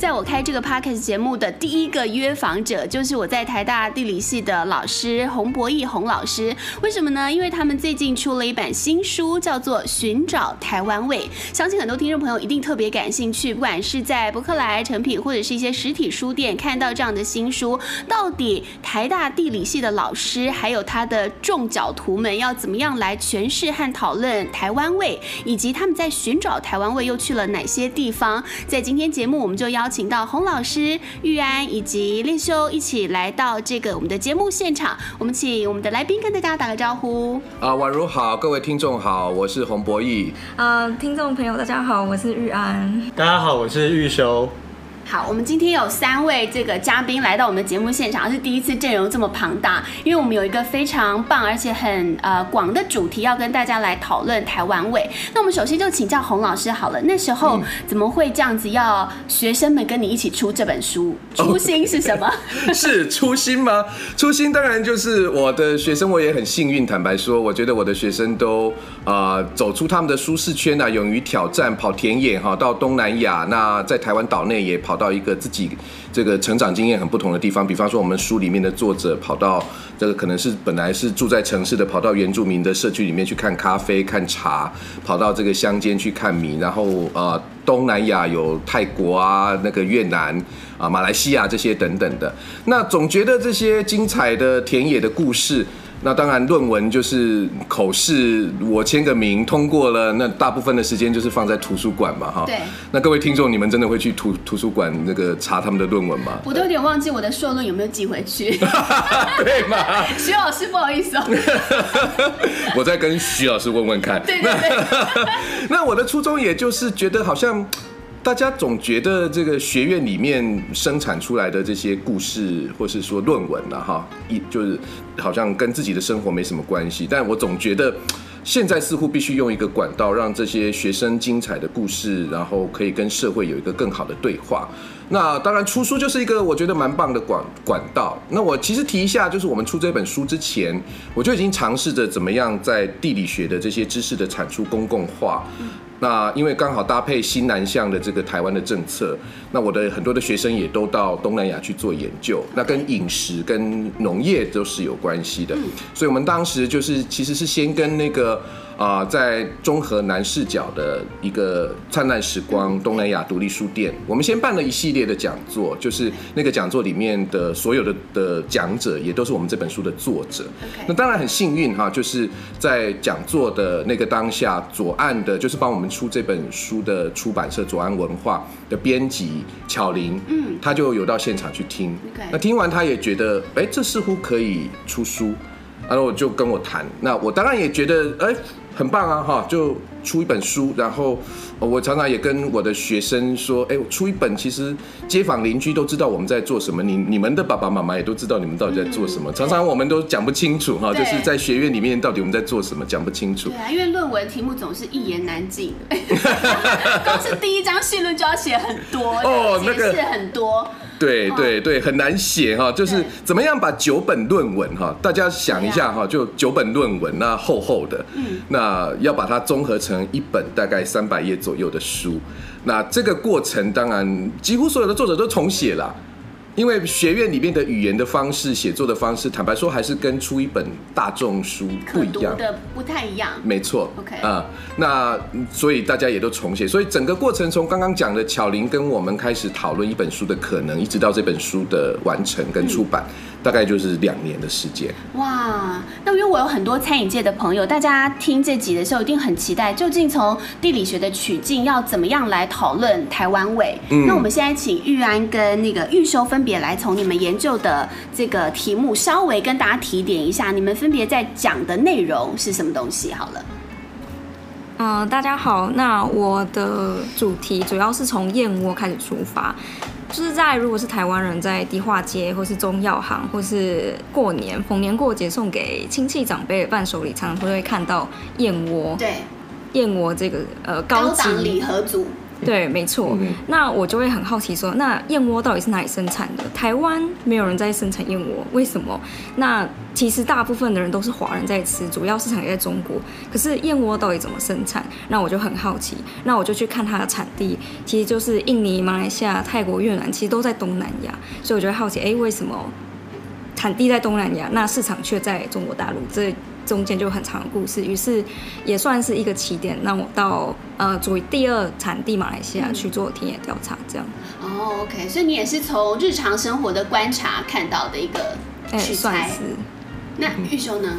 在我开这个 podcast 节目的第一个约访者，就是我在台大地理系的老师洪博义洪老师。为什么呢？因为他们最近出了一本新书，叫做《寻找台湾味》。相信很多听众朋友一定特别感兴趣，不管是在博客来、诚品或者是一些实体书店看到这样的新书，到底台大地理系的老师还有他的众角徒们要怎么样来诠释和讨论台湾味，以及他们在寻找台湾味又去了哪些地方？在今天节目，我们就邀请到洪老师、玉安以及练修一起来到这个我们的节目现场。我们请我们的来宾跟大家打个招呼。啊，宛如好，各位听众好，我是洪博义。啊，听众朋友大家好，我是玉安。大家好，我是玉修。好，我们今天有三位这个嘉宾来到我们的节目现场，是第一次阵容这么庞大，因为我们有一个非常棒而且很呃广的主题要跟大家来讨论台湾味。那我们首先就请教洪老师好了，那时候怎么会这样子要学生们跟你一起出这本书？初心是什么？Oh, 是初心吗？初心当然就是我的学生，我也很幸运。坦白说，我觉得我的学生都啊、呃、走出他们的舒适圈啊，勇于挑战，跑田野哈，到东南亚，那在台湾岛内也跑。到一个自己这个成长经验很不同的地方，比方说我们书里面的作者跑到这个可能是本来是住在城市的，跑到原住民的社区里面去看咖啡、看茶，跑到这个乡间去看米，然后呃东南亚有泰国啊、那个越南啊、马来西亚这些等等的，那总觉得这些精彩的田野的故事。那当然，论文就是口试，我签个名通过了，那大部分的时间就是放在图书馆嘛，哈。对。那各位听众，你们真的会去图图书馆那个查他们的论文吗？我都有点忘记我的硕论有没有寄回去。对嘛？徐老师，不好意思哦。我再跟徐老师问问看。对对对。那我的初衷也就是觉得好像。大家总觉得这个学院里面生产出来的这些故事，或是说论文啊，哈，一就是好像跟自己的生活没什么关系。但我总觉得，现在似乎必须用一个管道，让这些学生精彩的故事，然后可以跟社会有一个更好的对话。那当然，出书就是一个我觉得蛮棒的管管道。那我其实提一下，就是我们出这本书之前，我就已经尝试着怎么样在地理学的这些知识的产出公共化。那因为刚好搭配新南向的这个台湾的政策，那我的很多的学生也都到东南亚去做研究，那跟饮食跟农业都是有关系的，所以我们当时就是其实是先跟那个。啊，在中和南视角的一个灿烂时光东南亚独立书店，我们先办了一系列的讲座，就是那个讲座里面的所有的的讲者也都是我们这本书的作者。那当然很幸运哈，就是在讲座的那个当下，左岸的就是帮我们出这本书的出版社左岸文化的编辑巧玲，嗯，他就有到现场去听。那听完他也觉得，哎，这似乎可以出书，然后我就跟我谈。那我当然也觉得，哎。很棒啊，哈，就出一本书，然后我常常也跟我的学生说，哎，我出一本，其实街坊邻居都知道我们在做什么，你你们的爸爸妈妈也都知道你们到底在做什么，常常我们都讲不清楚，哈，就是在学院里面到底我们在做什么，讲不清楚。对啊，因为论文题目总是一言难尽，光是第一章序论就要写很多，哦，那个很多。对对对，很难写哈，就是怎么样把九本论文哈，大家想一下哈，就九本论文那厚厚的，那要把它综合成一本大概三百页左右的书，那这个过程当然几乎所有的作者都重写了。因为学院里面的语言的方式、写作的方式，坦白说还是跟出一本大众书不一样的，不太一样。没错，OK 啊，那所以大家也都重写，所以整个过程从刚刚讲的巧玲跟我们开始讨论一本书的可能，一直到这本书的完成跟出版。嗯大概就是两年的时间。哇，那因为我有很多餐饮界的朋友，大家听这集的时候一定很期待，究竟从地理学的取径要怎么样来讨论台湾味？嗯，那我们现在请玉安跟那个玉修分别来从你们研究的这个题目稍微跟大家提点一下，你们分别在讲的内容是什么东西？好了。嗯、呃，大家好，那我的主题主要是从燕窝开始出发。就是在如果是台湾人在迪化街或是中药行或是过年逢年过节送给亲戚长辈的伴手礼，常常都会看到燕窝。对，燕窝这个呃高级高档礼盒组。对，没错。嗯、那我就会很好奇说，那燕窝到底是哪里生产的？台湾没有人在生产燕窝，为什么？那其实大部分的人都是华人在吃，主要市场也在中国。可是燕窝到底怎么生产？那我就很好奇。那我就去看它的产地，其实就是印尼、马来西亚、泰国、越南，其实都在东南亚。所以我就会好奇，哎，为什么产地在东南亚，那市场却在中国大陆？这中间就很长的故事，于是也算是一个起点，让我到呃，作为第二产地马来西亚去做田野调查，这样。哦，OK，所以你也是从日常生活的观察看到的一个取材。是。那玉修呢？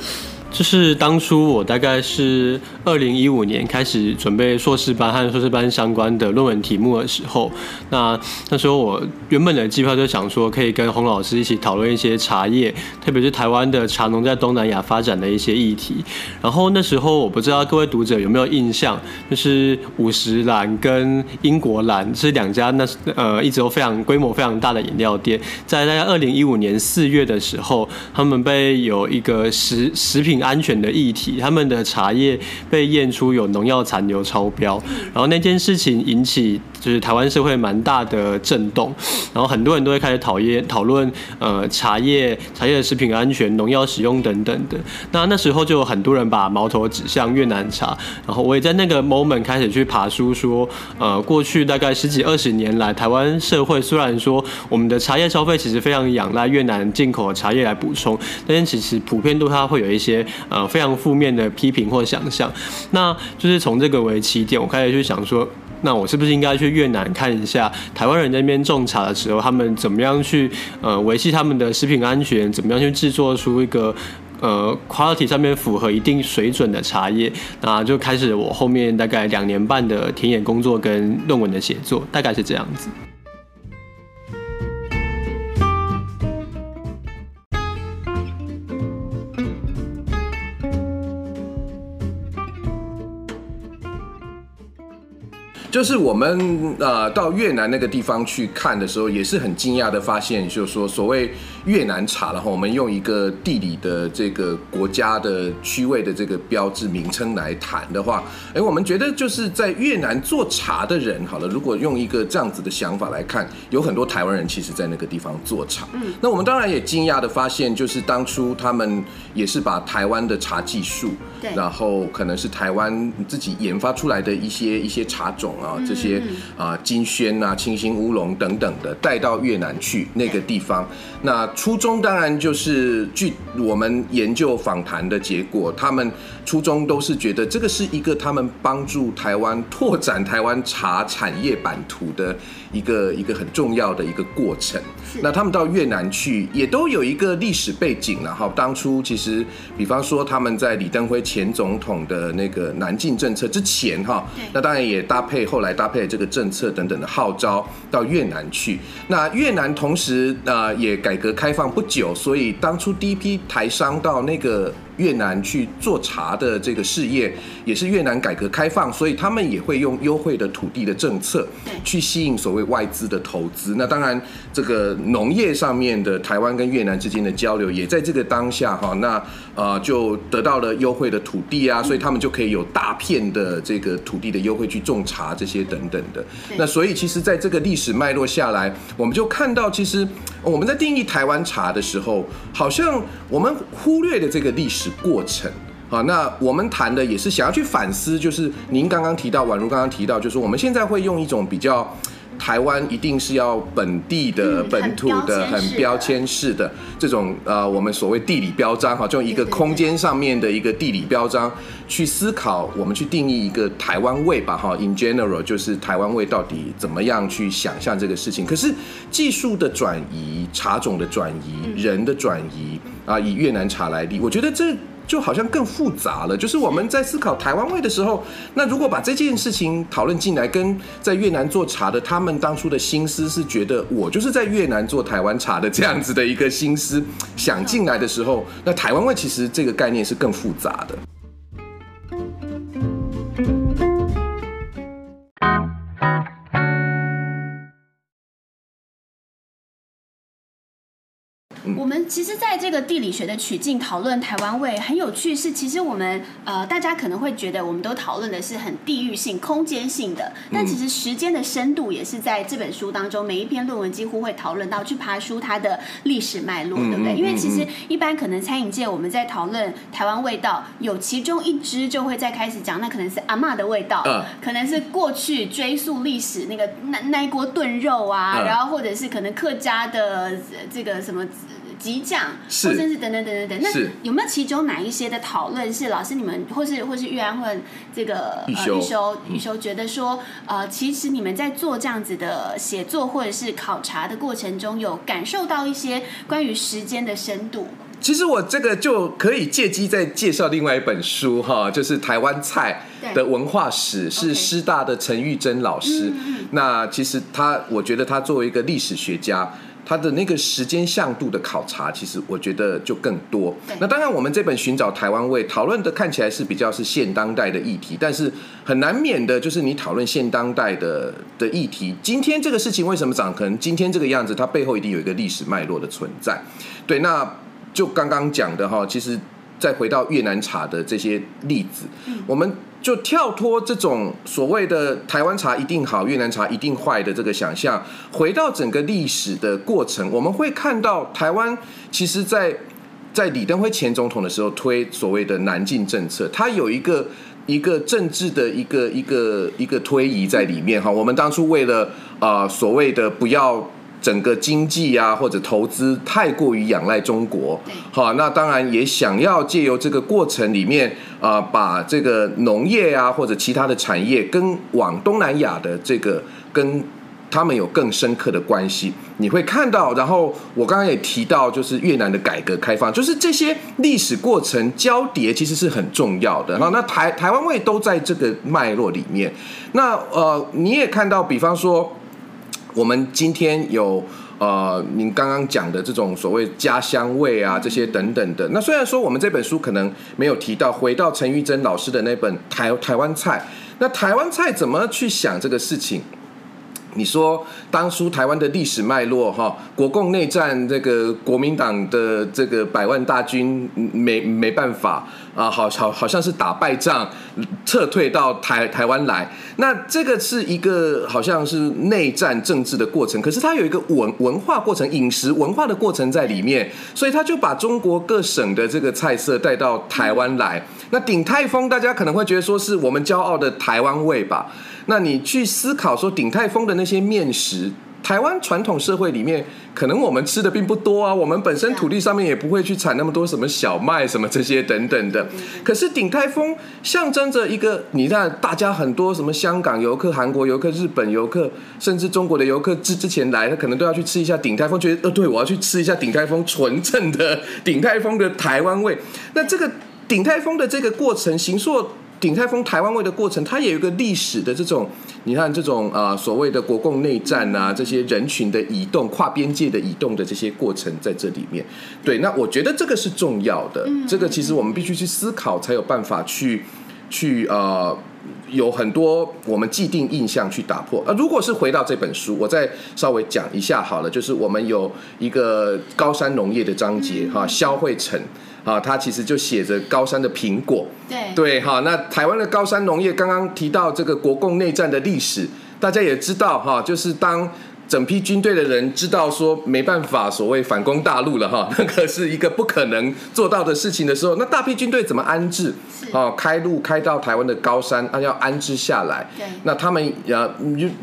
就是当初我大概是二零一五年开始准备硕士班和硕士班相关的论文题目的时候，那那时候我原本的计划就想说可以跟洪老师一起讨论一些茶叶，特别是台湾的茶农在东南亚发展的一些议题。然后那时候我不知道各位读者有没有印象，就是五十岚跟英国蓝是两家那呃一直都非常规模非常大的饮料店，在大概二零一五年四月的时候，他们被有一个食食品。安全的议题，他们的茶叶被验出有农药残留超标，然后那件事情引起就是台湾社会蛮大的震动，然后很多人都会开始讨厌讨论呃茶叶茶叶的食品安全、农药使用等等的。那那时候就有很多人把矛头指向越南茶，然后我也在那个 moment 开始去爬书说，呃过去大概十几二十年来，台湾社会虽然说我们的茶叶消费其实非常仰赖越南进口的茶叶来补充，但是其实普遍都它会有一些。呃，非常负面的批评或想象，那就是从这个为起点，我开始去想说，那我是不是应该去越南看一下台湾人那边种茶的时候，他们怎么样去呃维系他们的食品安全，怎么样去制作出一个呃 quality 上面符合一定水准的茶叶，那就开始我后面大概两年半的田野工作跟论文的写作，大概是这样子。就是我们呃到越南那个地方去看的时候，也是很惊讶的发现，就是说所谓越南茶，然后我们用一个地理的这个国家的区位的这个标志名称来谈的话，哎，我们觉得就是在越南做茶的人，好了，如果用一个这样子的想法来看，有很多台湾人其实在那个地方做茶。嗯，那我们当然也惊讶的发现，就是当初他们也是把台湾的茶技术，对，然后可能是台湾自己研发出来的一些一些茶种。啊，这些啊金萱啊、清新乌龙等等的带到越南去那个地方，那初衷当然就是据我们研究访谈的结果，他们初衷都是觉得这个是一个他们帮助台湾拓展台湾茶产业版图的一个一个很重要的一个过程。那他们到越南去也都有一个历史背景，然后当初其实，比方说他们在李登辉前总统的那个南进政策之前，哈，那当然也搭配后来搭配这个政策等等的号召到越南去。那越南同时啊也改革开放不久，所以当初第一批台商到那个。越南去做茶的这个事业，也是越南改革开放，所以他们也会用优惠的土地的政策，去吸引所谓外资的投资。那当然，这个农业上面的台湾跟越南之间的交流，也在这个当下哈，那呃就得到了优惠的土地啊，所以他们就可以有大片的这个土地的优惠去种茶这些等等的。那所以其实在这个历史脉络下来，我们就看到，其实我们在定义台湾茶的时候，好像我们忽略了这个历史。过程。啊，那我们谈的也是想要去反思，就是您刚刚提到，宛如刚刚提到，就是我们现在会用一种比较台湾一定是要本地的、本土的、很标签式的这种呃，我们所谓地理标章哈，就一个空间上面的一个地理标章去思考，我们去定义一个台湾味吧哈。In general，就是台湾味到底怎么样去想象这个事情？可是技术的转移、茶种的转移、人的转移啊，以越南茶来例，我觉得这。就好像更复杂了。就是我们在思考台湾味的时候，那如果把这件事情讨论进来，跟在越南做茶的他们当初的心思是觉得我就是在越南做台湾茶的这样子的一个心思想进来的时候，那台湾味其实这个概念是更复杂的。我们其实在这个地理学的取径讨论台湾味很有趣，是其实我们呃大家可能会觉得我们都讨论的是很地域性、空间性的，但其实时间的深度也是在这本书当中，每一篇论文几乎会讨论到去爬书它的历史脉络，对不对？因为其实一般可能餐饮界我们在讨论台湾味道，有其中一支就会在开始讲，那可能是阿嬷的味道，可能是过去追溯历史那个那那一锅炖肉啊，然后或者是可能客家的这个什么。激酱，或者是等等等等等，那有没有其中哪一些的讨论是老师你们，或是或是玉安或这个呃玉修。玉修觉得说，呃，其实你们在做这样子的写作或者是考察的过程中，有感受到一些关于时间的深度？其实我这个就可以借机再介绍另外一本书哈，就是台湾菜的文化史，是师大的陈玉珍老师。那其实他，我觉得他作为一个历史学家。他的那个时间向度的考察，其实我觉得就更多。那当然，我们这本寻找台湾味讨论的看起来是比较是现当代的议题，但是很难免的就是你讨论现当代的的议题，今天这个事情为什么长？可能今天这个样子，它背后一定有一个历史脉络的存在。对，那就刚刚讲的哈，其实再回到越南茶的这些例子，我们。就跳脱这种所谓的台湾茶一定好，越南茶一定坏的这个想象，回到整个历史的过程，我们会看到台湾其实在在李登辉前总统的时候推所谓的南进政策，它有一个一个政治的一个一个一个推移在里面哈。我们当初为了啊所谓的不要。整个经济啊，或者投资太过于仰赖中国，好，那当然也想要借由这个过程里面啊，把这个农业啊或者其他的产业跟往东南亚的这个跟他们有更深刻的关系。你会看到，然后我刚刚也提到，就是越南的改革开放，就是这些历史过程交叠其实是很重要的。好，那台台湾位都在这个脉络里面。那呃，你也看到，比方说。我们今天有呃，您刚刚讲的这种所谓家乡味啊，这些等等的。那虽然说我们这本书可能没有提到，回到陈玉珍老师的那本台台湾菜，那台湾菜怎么去想这个事情？你说当初台湾的历史脉络哈，国共内战这个国民党的这个百万大军没没办法啊，好好好像是打败仗撤退到台台湾来，那这个是一个好像是内战政治的过程，可是它有一个文文化过程、饮食文化的过程在里面，所以他就把中国各省的这个菜色带到台湾来。那鼎泰丰大家可能会觉得说是我们骄傲的台湾味吧？那你去思考说鼎泰丰的那些面食，台湾传统社会里面，可能我们吃的并不多啊。我们本身土地上面也不会去产那么多什么小麦什么这些等等的。可是鼎泰丰象征着一个，你看大家很多什么香港游客、韩国游客、日本游客，甚至中国的游客之之前来，他可能都要去吃一下鼎泰丰，觉得呃，对，我要去吃一下鼎泰丰纯正的鼎泰丰的台湾味。那这个鼎泰丰的这个过程，形塑。鼎泰丰台湾味的过程，它也有一个历史的这种，你看这种啊、呃、所谓的国共内战啊，这些人群的移动、跨边界的移动的这些过程在这里面。对，那我觉得这个是重要的，这个其实我们必须去思考，才有办法去去呃有很多我们既定印象去打破。啊，如果是回到这本书，我再稍微讲一下好了，就是我们有一个高山农业的章节哈，肖慧成。啊，它其实就写着高山的苹果，对对，哈，那台湾的高山农业，刚刚提到这个国共内战的历史，大家也知道哈，就是当。整批军队的人知道说没办法，所谓反攻大陆了哈，那个是一个不可能做到的事情的时候，那大批军队怎么安置？哦，开路开到台湾的高山，啊，要安置下来。对，那他们要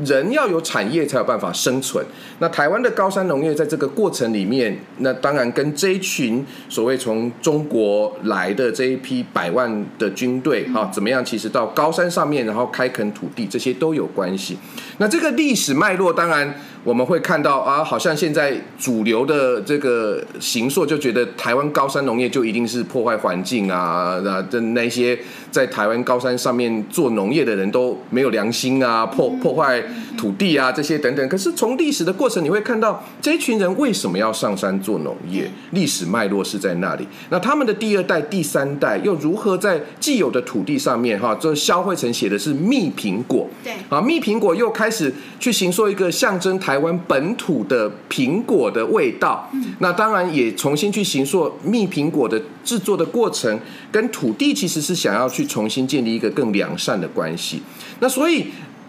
人要有产业才有办法生存。那台湾的高山农业在这个过程里面，那当然跟这一群所谓从中国来的这一批百万的军队哈，怎么样？其实到高山上面，然后开垦土地，这些都有关系。那这个历史脉络，当然。我们会看到啊，好像现在主流的这个形塑就觉得台湾高山农业就一定是破坏环境啊，那的那些在台湾高山上面做农业的人都没有良心啊，破破坏土地啊这些等等。可是从历史的过程，你会看到这一群人为什么要上山做农业，历史脉络是在那里。那他们的第二代、第三代又如何在既有的土地上面哈？这萧慧成写的是蜜苹果，对啊，蜜苹果又开始去形塑一个象征台。台湾本土的苹果的味道。那当然也重新去行塑蜜苹果的制作的过程，跟土地其实是想要去重新建立一个更良善的关系。那所以。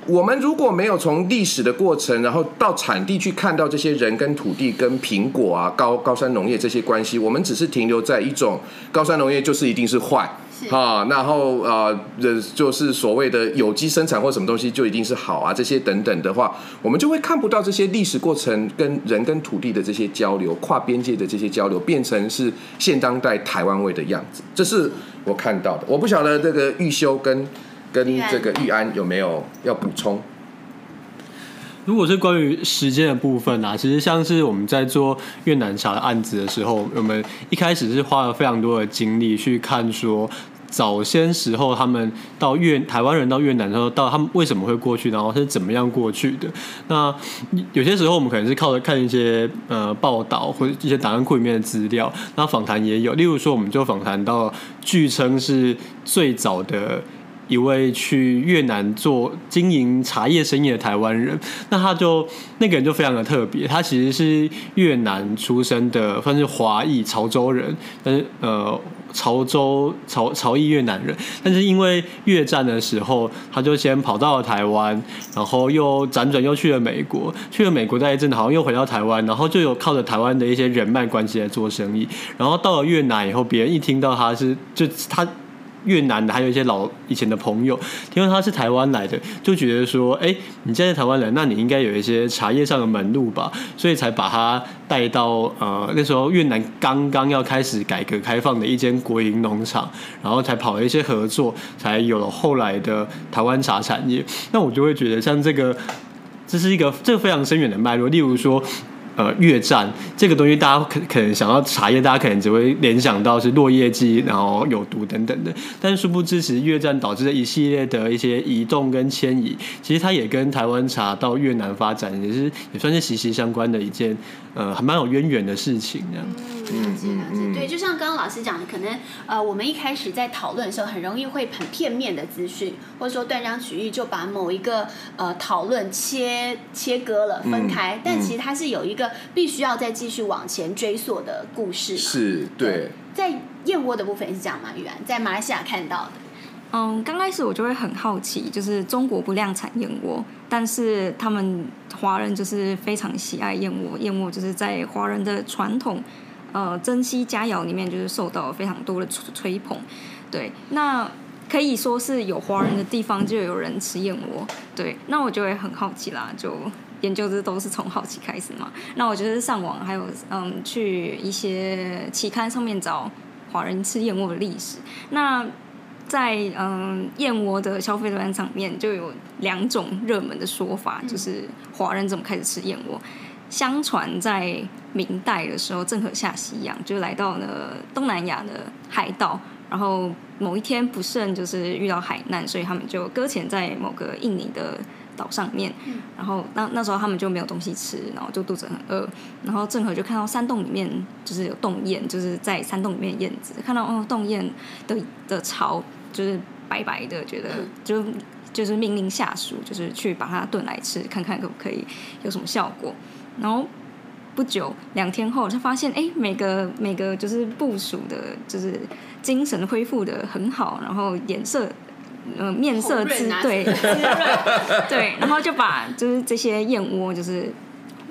我们如果没有从历史的过程，然后到产地去看到这些人跟土地、跟苹果啊、高高山农业这些关系，我们只是停留在一种高山农业就是一定是坏啊，然后呃，就是所谓的有机生产或什么东西就一定是好啊，这些等等的话，我们就会看不到这些历史过程跟人跟土地的这些交流、跨边界的这些交流，变成是现当代台湾味的样子。这是我看到的。我不晓得这个玉修跟。跟这个玉安有没有要补充？如果是关于时间的部分啊，其实像是我们在做越南茶的案子的时候，我们一开始是花了非常多的精力去看说，早先时候他们到越台湾人到越南的时候，到他们为什么会过去，然后是怎么样过去的。那有些时候我们可能是靠着看一些呃报道或者一些档案库里面的资料，那访谈也有，例如说我们就访谈到，据称是最早的。一位去越南做经营茶叶生意的台湾人，那他就那个人就非常的特别，他其实是越南出生的，算是华裔潮州人，但是呃潮州潮潮裔越南人，但是因为越战的时候，他就先跑到了台湾，然后又辗转又去了美国，去了美国待一阵，好像又回到台湾，然后就有靠着台湾的一些人脉关系来做生意，然后到了越南以后，别人一听到他是就他。越南的还有一些老以前的朋友，听说他是台湾来的，就觉得说，哎、欸，你现在台湾人，那你应该有一些茶叶上的门路吧，所以才把他带到呃那时候越南刚刚要开始改革开放的一间国营农场，然后才跑了一些合作，才有了后来的台湾茶产业。那我就会觉得，像这个，这是一个这个非常深远的脉络，例如说。呃，越战这个东西，大家可可能想到茶叶，大家可能只会联想到是落叶剂，然后有毒等等的。但殊不知，其实越战导致的一系列的一些移动跟迁移，其实它也跟台湾茶到越南发展，也是也算是息息相关的一件，呃，还蛮有渊源的事情这样。嗯，了解了解。对，就像刚刚老师讲的，可能呃，我们一开始在讨论的时候，很容易会很片面的资讯，或者说断章取义，就把某一个呃讨论切切割了分开。嗯、但其实它是有一个。必须要再继续往前追溯的故事是对，对，在燕窝的部分也是这样吗？玉安在马来西亚看到的。嗯，刚开始我就会很好奇，就是中国不量产燕窝，但是他们华人就是非常喜爱燕窝，燕窝就是在华人的传统呃珍稀佳肴里面，就是受到非常多的吹捧。对，那可以说是有华人的地方就有人吃燕窝。对，那我就会很好奇啦，就。研究这都是从好奇开始嘛？那我觉得上网还有嗯，去一些期刊上面找华人吃燕窝的历史。那在嗯燕窝的消费端上面就有两种热门的说法，就是华人怎么开始吃燕窝。相传在明代的时候，郑和下西洋就来到了东南亚的海岛，然后某一天不慎就是遇到海难，所以他们就搁浅在某个印尼的。岛上面，然后那那时候他们就没有东西吃，然后就肚子很饿，然后郑和就看到山洞里面就是有洞燕，就是在山洞里面燕子，看到哦洞燕的的巢就是白白的，觉得就就是命令下属就是去把它炖来吃，看看可不可以有什么效果。然后不久两天后，他发现哎每个每个就是部署的，就是精神恢复的很好，然后颜色。呃，面色之对，对，然后就把就是这些燕窝，就是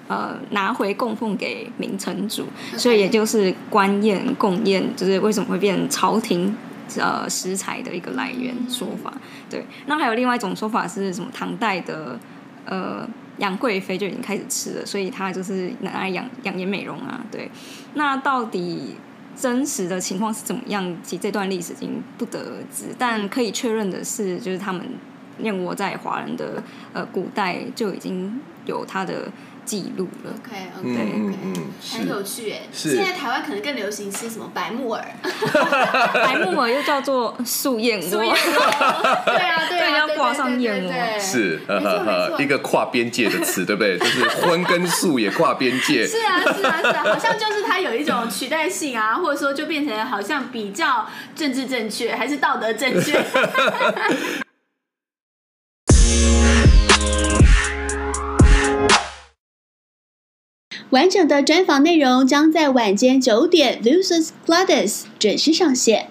呃拿回供奉给明成祖.所以也就是官宴贡宴，就是为什么会变朝廷呃食材的一个来源说法。对，那还有另外一种说法是什么？唐代的呃杨贵妃就已经开始吃了，所以她就是拿来养养颜美容啊。对，那到底？真实的情况是怎么样？其实这段历史已经不得而知，但可以确认的是，就是他们燕窝在华人的呃古代就已经有它的。记录了，OK OK OK，很有趣哎。现在台湾可能更流行吃什么白木耳，白木耳又叫做素燕窝，对啊对啊，要挂上燕窝，是，一个跨边界的词，对不对？就是荤跟素也跨边界，是啊是啊是啊，好像就是它有一种取代性啊，或者说就变成好像比较政治正确，还是道德正确。完整的专访内容将在晚间九点，Losers Gladys 准时上线。